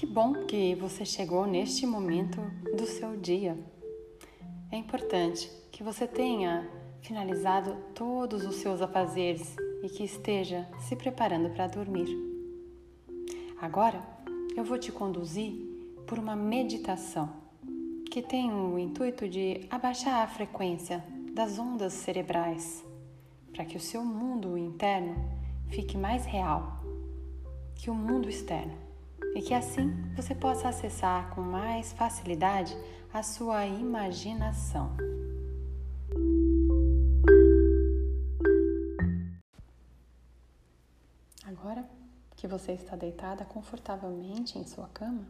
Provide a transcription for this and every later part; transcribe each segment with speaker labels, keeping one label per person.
Speaker 1: Que bom que você chegou neste momento do seu dia. É importante que você tenha finalizado todos os seus afazeres e que esteja se preparando para dormir. Agora eu vou te conduzir por uma meditação que tem o intuito de abaixar a frequência das ondas cerebrais para que o seu mundo interno fique mais real que o mundo externo e que assim você possa acessar com mais facilidade a sua imaginação. Agora que você está deitada confortavelmente em sua cama,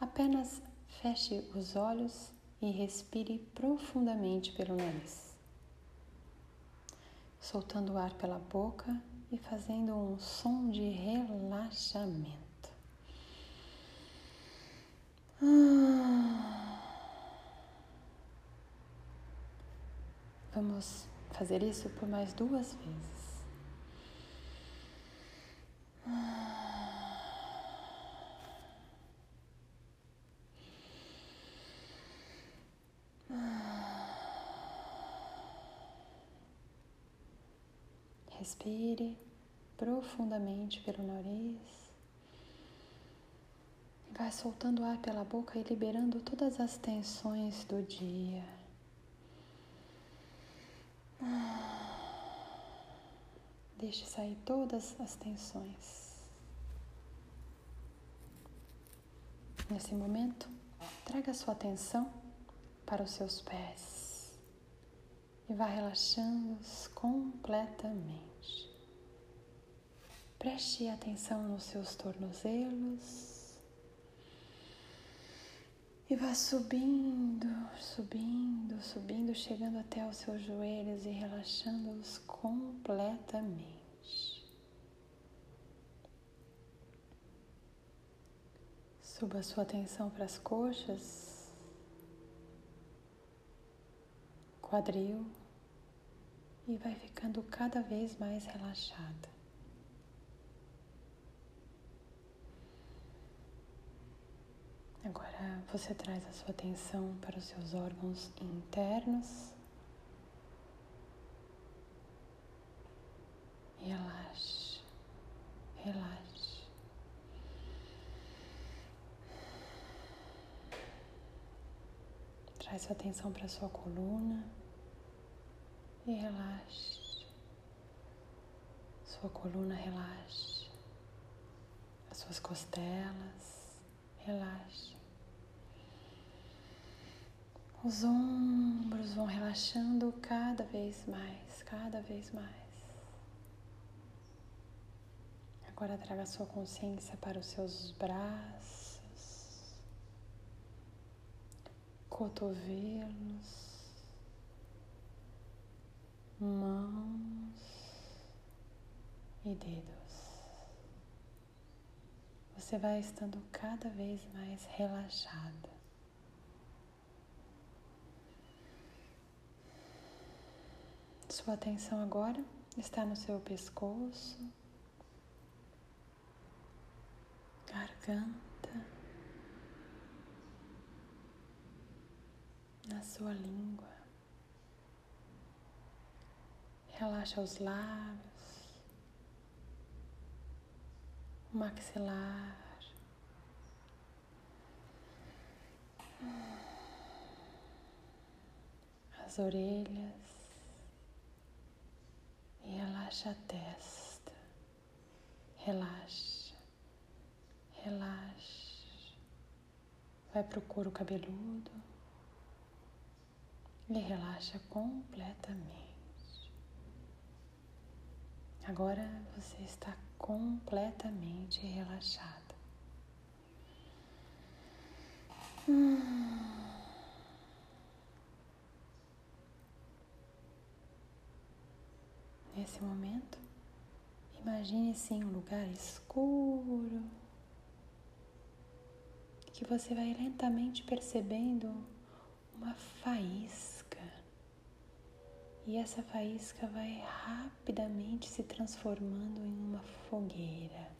Speaker 1: apenas feche os olhos e respire profundamente pelo nariz, soltando o ar pela boca e fazendo um som de relaxamento. Vamos fazer isso por mais duas vezes. Respire profundamente pelo nariz. Vai soltando ar pela boca e liberando todas as tensões do dia. Deixe sair todas as tensões. Nesse momento, traga sua atenção para os seus pés e vá relaxando-os completamente. Preste atenção nos seus tornozelos e vá subindo, subindo, subindo, chegando até os seus joelhos e relaxando-os completamente. Suba a sua atenção para as coxas, quadril e vai ficando cada vez mais relaxada. Agora você traz a sua atenção para os seus órgãos internos. Relaxe, relaxe. Traz sua atenção para sua coluna e relaxe. Sua coluna relaxe. As suas costelas, relaxe. Os ombros vão relaxando cada vez mais, cada vez mais. Agora traga sua consciência para os seus braços cotovelos, mãos e dedos. Você vai estando cada vez mais relaxada. Sua atenção agora está no seu pescoço, garganta. na sua língua. Relaxa os lábios, o maxilar. As orelhas relaxa a testa. Relaxa, relaxa. Vai para o couro cabeludo e relaxa completamente. Agora você está completamente relaxada. Momento, imagine-se em um lugar escuro que você vai lentamente percebendo uma faísca. E essa faísca vai rapidamente se transformando em uma fogueira.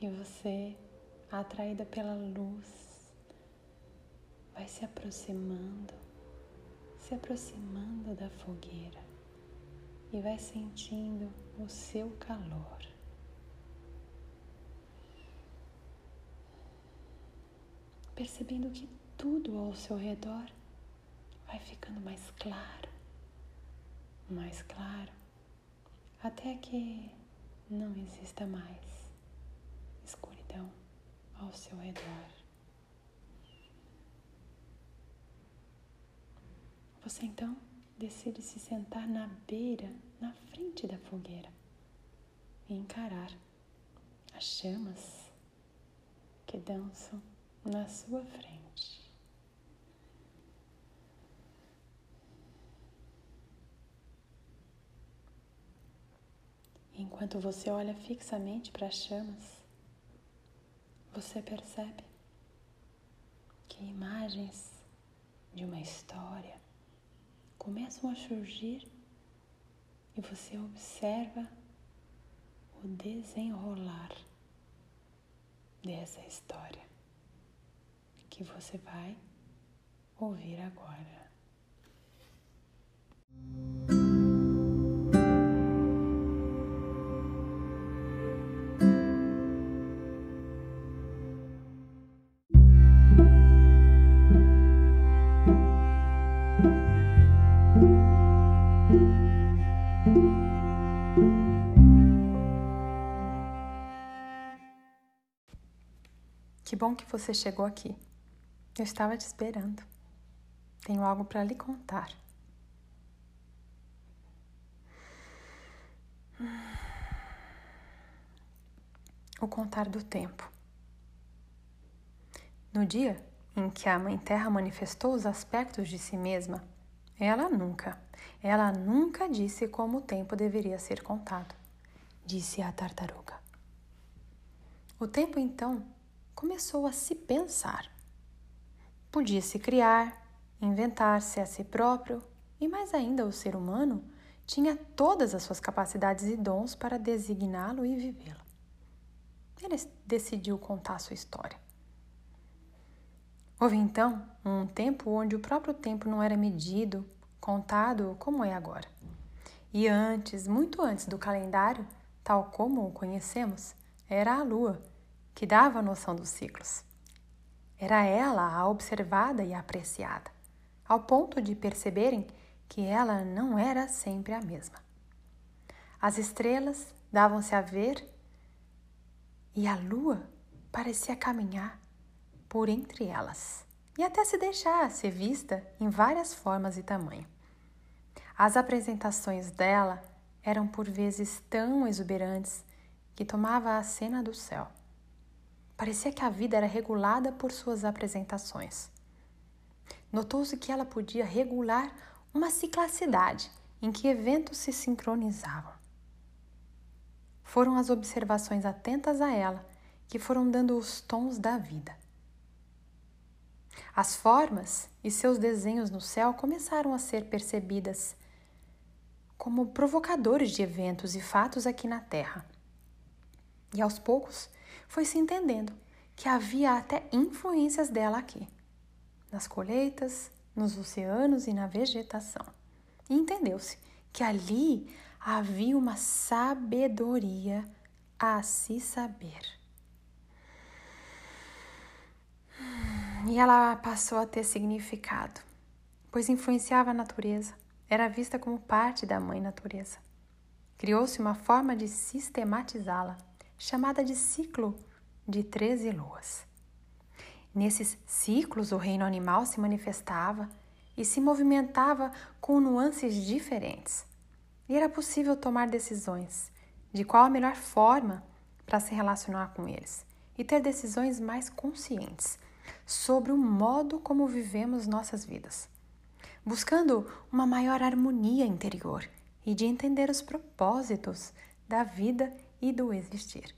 Speaker 1: E você, atraída pela luz, vai se aproximando, se aproximando da fogueira e vai sentindo o seu calor. Percebendo que tudo ao seu redor vai ficando mais claro, mais claro, até que não exista mais escuridão ao seu redor. Você então decide se sentar na beira, na frente da fogueira e encarar as chamas que dançam na sua frente. Enquanto você olha fixamente para as chamas, você percebe que imagens de uma história começam a surgir e você observa o desenrolar dessa história que você vai ouvir agora. Bom que você chegou aqui. Eu estava te esperando. Tenho algo para lhe contar. O contar do tempo. No dia em que a Mãe Terra manifestou os aspectos de si mesma, ela nunca, ela nunca disse como o tempo deveria ser contado, disse a tartaruga. O tempo então começou a se pensar. Podia se criar, inventar-se a si próprio, e mais ainda o ser humano tinha todas as suas capacidades e dons para designá-lo e vivê-lo. Ele decidiu contar sua história. Houve então um tempo onde o próprio tempo não era medido, contado como é agora. E antes, muito antes do calendário, tal como o conhecemos, era a lua que dava a noção dos ciclos. Era ela a observada e apreciada, ao ponto de perceberem que ela não era sempre a mesma. As estrelas davam-se a ver e a lua parecia caminhar por entre elas e até se deixar ser vista em várias formas e tamanho. As apresentações dela eram por vezes tão exuberantes que tomava a cena do céu. Parecia que a vida era regulada por suas apresentações. Notou-se que ela podia regular uma ciclacidade em que eventos se sincronizavam. Foram as observações atentas a ela que foram dando os tons da vida. As formas e seus desenhos no céu começaram a ser percebidas como provocadores de eventos e fatos aqui na Terra. E aos poucos foi se entendendo que havia até influências dela aqui, nas colheitas, nos oceanos e na vegetação. E entendeu-se que ali havia uma sabedoria a se saber. E ela passou a ter significado, pois influenciava a natureza, era vista como parte da mãe natureza. Criou-se uma forma de sistematizá-la chamada de ciclo de 13 luas. Nesses ciclos, o reino animal se manifestava e se movimentava com nuances diferentes. E era possível tomar decisões de qual a melhor forma para se relacionar com eles e ter decisões mais conscientes sobre o modo como vivemos nossas vidas, buscando uma maior harmonia interior e de entender os propósitos da vida e do existir.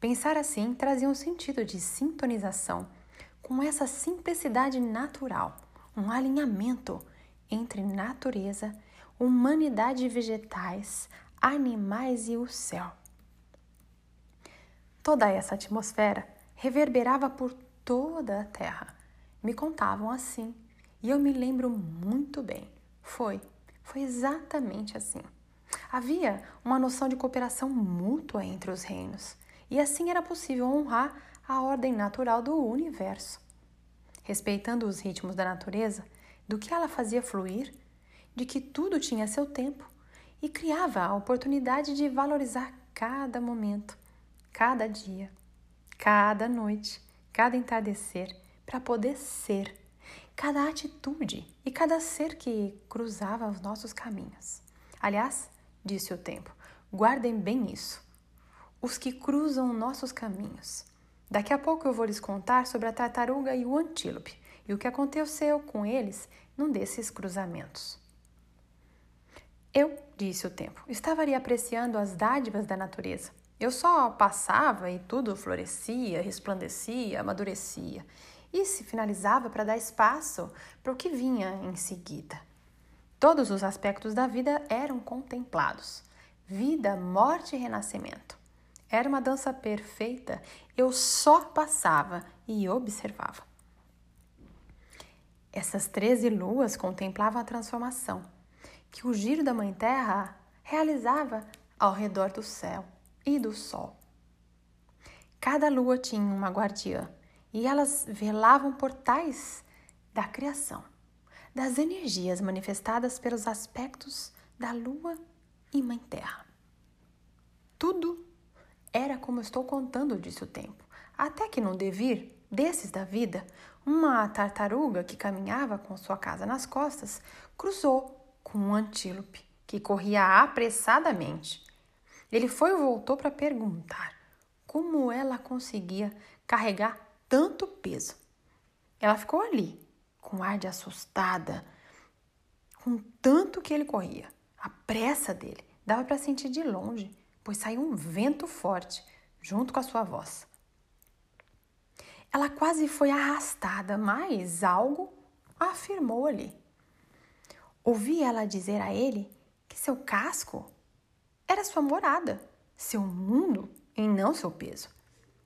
Speaker 1: Pensar assim trazia um sentido de sintonização com essa simplicidade natural, um alinhamento entre natureza, humanidade vegetais, animais e o céu. Toda essa atmosfera reverberava por toda a terra. Me contavam assim, e eu me lembro muito bem. Foi, foi exatamente assim. Havia uma noção de cooperação mútua entre os reinos, e assim era possível honrar a ordem natural do universo. Respeitando os ritmos da natureza, do que ela fazia fluir, de que tudo tinha seu tempo, e criava a oportunidade de valorizar cada momento, cada dia, cada noite, cada entardecer, para poder ser, cada atitude e cada ser que cruzava os nossos caminhos. Aliás, disse o tempo, guardem bem isso. Os que cruzam nossos caminhos. Daqui a pouco eu vou lhes contar sobre a tartaruga e o antílope e o que aconteceu com eles num desses cruzamentos. Eu, disse o tempo, estava ali apreciando as dádivas da natureza. Eu só passava e tudo florescia, resplandecia, amadurecia e se finalizava para dar espaço para o que vinha em seguida. Todos os aspectos da vida eram contemplados: vida, morte e renascimento. Era uma dança perfeita, eu só passava e observava. Essas treze luas contemplavam a transformação que o giro da Mãe Terra realizava ao redor do céu e do sol. Cada lua tinha uma guardiã e elas velavam portais da criação, das energias manifestadas pelos aspectos da lua e Mãe Terra. Tudo era como estou contando, disse o tempo, até que num devir desses da vida, uma tartaruga que caminhava com sua casa nas costas cruzou com um antílope que corria apressadamente. Ele foi e voltou para perguntar como ela conseguia carregar tanto peso. Ela ficou ali, com ar de assustada, com tanto que ele corria. A pressa dele dava para sentir de longe, pois saiu um vento forte junto com a sua voz. Ela quase foi arrastada, mas algo afirmou ali. Ouvi ela dizer a ele que seu casco era sua morada, seu mundo e não seu peso.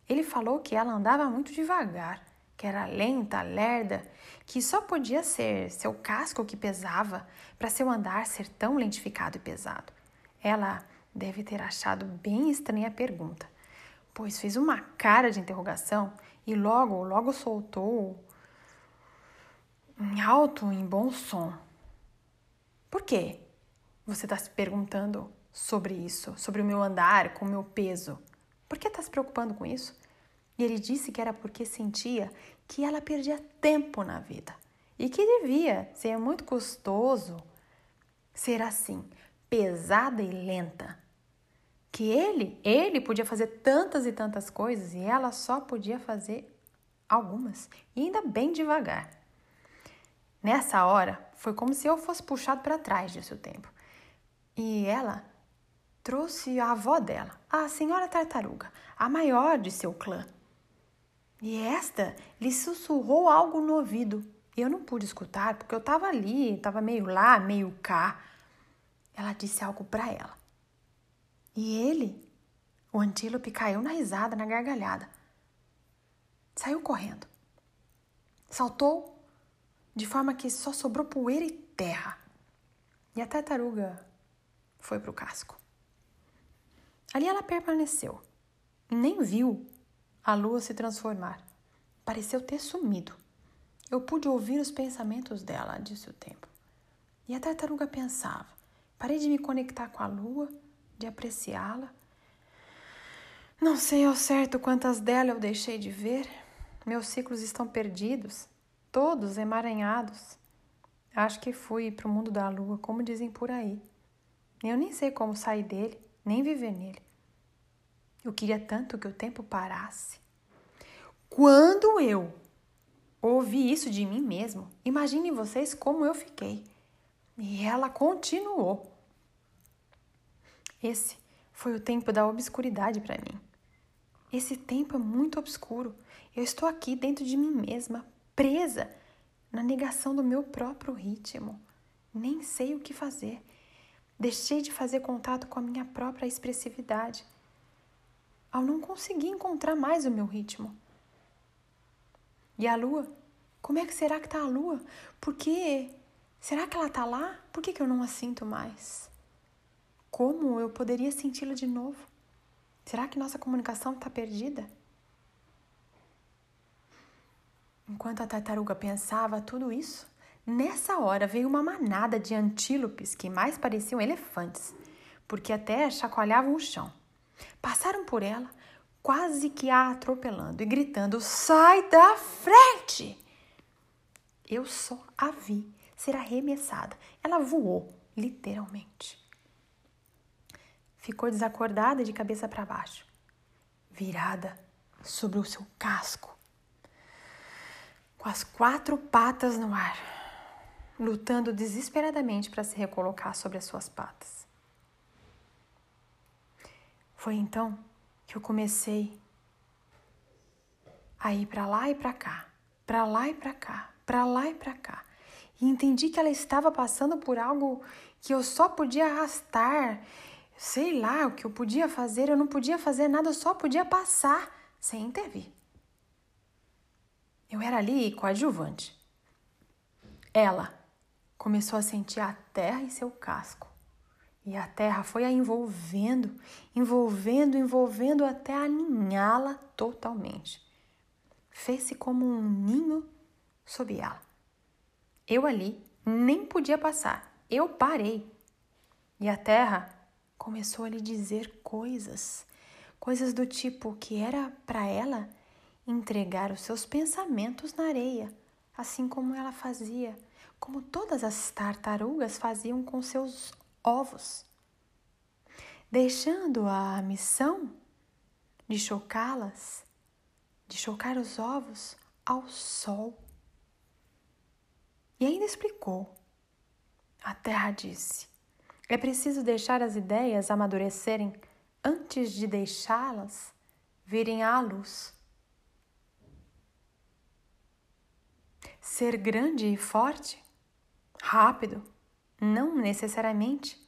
Speaker 1: Ele falou que ela andava muito devagar, que era lenta, lerda, que só podia ser seu casco que pesava para seu andar ser tão lentificado e pesado. Ela deve ter achado bem estranha a pergunta, pois fez uma cara de interrogação e logo, logo soltou em alto, em bom som. Por quê? Você está se perguntando sobre isso, sobre o meu andar, com o meu peso. Por que está se preocupando com isso? E ele disse que era porque sentia que ela perdia tempo na vida e que devia ser muito custoso ser assim, pesada e lenta. Que ele, ele podia fazer tantas e tantas coisas e ela só podia fazer algumas, e ainda bem devagar. Nessa hora, foi como se eu fosse puxado para trás, disse o tempo. E ela trouxe a avó dela, a senhora tartaruga, a maior de seu clã. E esta lhe sussurrou algo no ouvido. Eu não pude escutar porque eu estava ali, estava meio lá, meio cá. Ela disse algo para ela. E ele, o antílope, caiu na risada, na gargalhada. Saiu correndo. Saltou de forma que só sobrou poeira e terra. E a tartaruga foi para o casco. Ali ela permaneceu nem viu a lua se transformar. Pareceu ter sumido. Eu pude ouvir os pensamentos dela, disse o tempo. E a tartaruga pensava. Parei de me conectar com a lua, de apreciá-la. Não sei ao certo quantas dela eu deixei de ver. Meus ciclos estão perdidos todos emaranhados. Acho que fui para o mundo da lua, como dizem por aí. Eu nem sei como sair dele, nem viver nele. Eu queria tanto que o tempo parasse. Quando eu ouvi isso de mim mesmo, imaginem vocês como eu fiquei. E ela continuou. Esse foi o tempo da obscuridade para mim. Esse tempo é muito obscuro. Eu estou aqui dentro de mim mesma, presa na negação do meu próprio ritmo. Nem sei o que fazer. Deixei de fazer contato com a minha própria expressividade. Ao não conseguir encontrar mais o meu ritmo. E a lua? Como é que será que está a lua? Por que? Será que ela está lá? Por que, que eu não a sinto mais? Como eu poderia senti-la de novo? Será que nossa comunicação está perdida? Enquanto a tartaruga pensava tudo isso, nessa hora veio uma manada de antílopes que mais pareciam elefantes, porque até chacoalhavam o chão. Passaram por ela, quase que a atropelando e gritando: Sai da frente! Eu só a vi ser arremessada. Ela voou, literalmente. Ficou desacordada de cabeça para baixo, virada sobre o seu casco, com as quatro patas no ar, lutando desesperadamente para se recolocar sobre as suas patas. Foi então que eu comecei a ir para lá e para cá, para lá e para cá, para lá e para cá. E entendi que ela estava passando por algo que eu só podia arrastar, sei lá o que eu podia fazer, eu não podia fazer nada, eu só podia passar sem intervir. Eu era ali coadjuvante. Ela começou a sentir a terra em seu casco. E a terra foi a envolvendo, envolvendo, envolvendo até aninhá-la totalmente. Fez-se como um ninho sob ela. Eu ali nem podia passar, eu parei. E a terra começou a lhe dizer coisas, coisas do tipo que era para ela entregar os seus pensamentos na areia, assim como ela fazia, como todas as tartarugas faziam com seus ovos, deixando a missão de chocá-las, de chocar os ovos ao sol. E ainda explicou. A terra disse: é preciso deixar as ideias amadurecerem antes de deixá-las virem à luz. Ser grande e forte, rápido, não necessariamente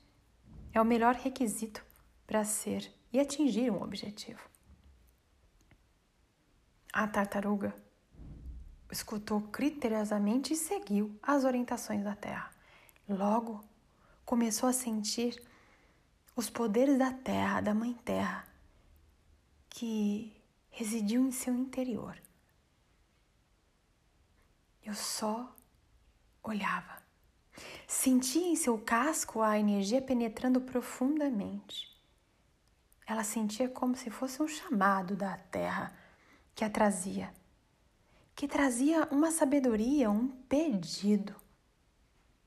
Speaker 1: é o melhor requisito para ser e atingir um objetivo. A tartaruga escutou criteriosamente e seguiu as orientações da Terra. Logo, começou a sentir os poderes da Terra, da Mãe Terra, que residiu em seu interior. Eu só olhava. Sentia em seu casco a energia penetrando profundamente. Ela sentia como se fosse um chamado da terra que a trazia, que trazia uma sabedoria, um pedido.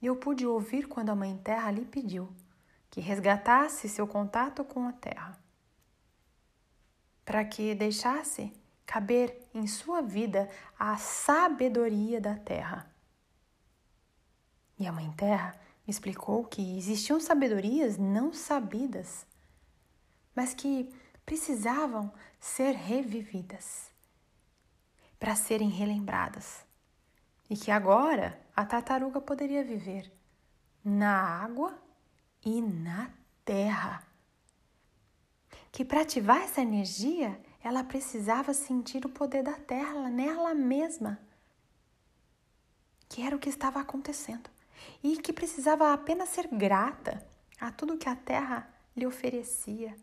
Speaker 1: Eu pude ouvir quando a Mãe Terra lhe pediu que resgatasse seu contato com a terra, para que deixasse caber em sua vida a sabedoria da terra e a Mãe Terra explicou que existiam sabedorias não sabidas, mas que precisavam ser revividas para serem relembradas. E que agora a tartaruga poderia viver na água e na terra. Que para ativar essa energia, ela precisava sentir o poder da terra nela mesma, que era o que estava acontecendo e que precisava apenas ser grata a tudo que a terra lhe oferecia,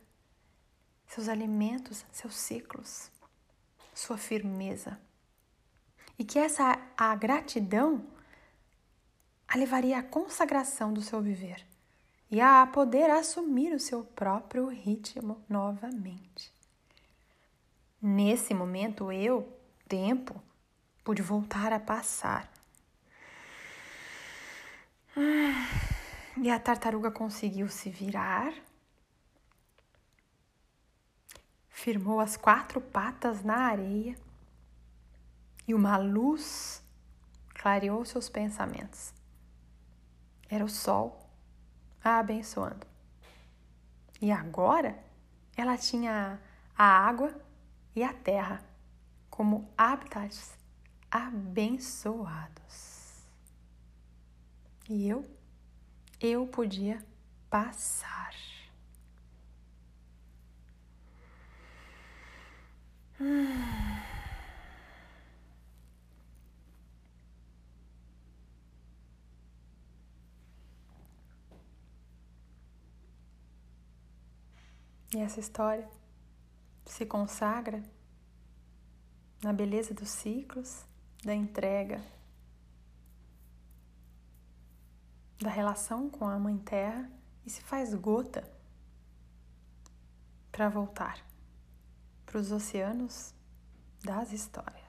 Speaker 1: seus alimentos, seus ciclos, sua firmeza. E que essa a gratidão a levaria à consagração do seu viver e a poder assumir o seu próprio ritmo novamente. Nesse momento, eu, tempo, pude voltar a passar e a tartaruga conseguiu se virar, firmou as quatro patas na areia e uma luz clareou seus pensamentos. Era o sol a abençoando. E agora ela tinha a água e a terra como habitats abençoados. E eu, eu podia passar. E essa história se consagra na beleza dos ciclos, da entrega, da relação com a Mãe Terra e se faz gota para voltar para os oceanos das histórias.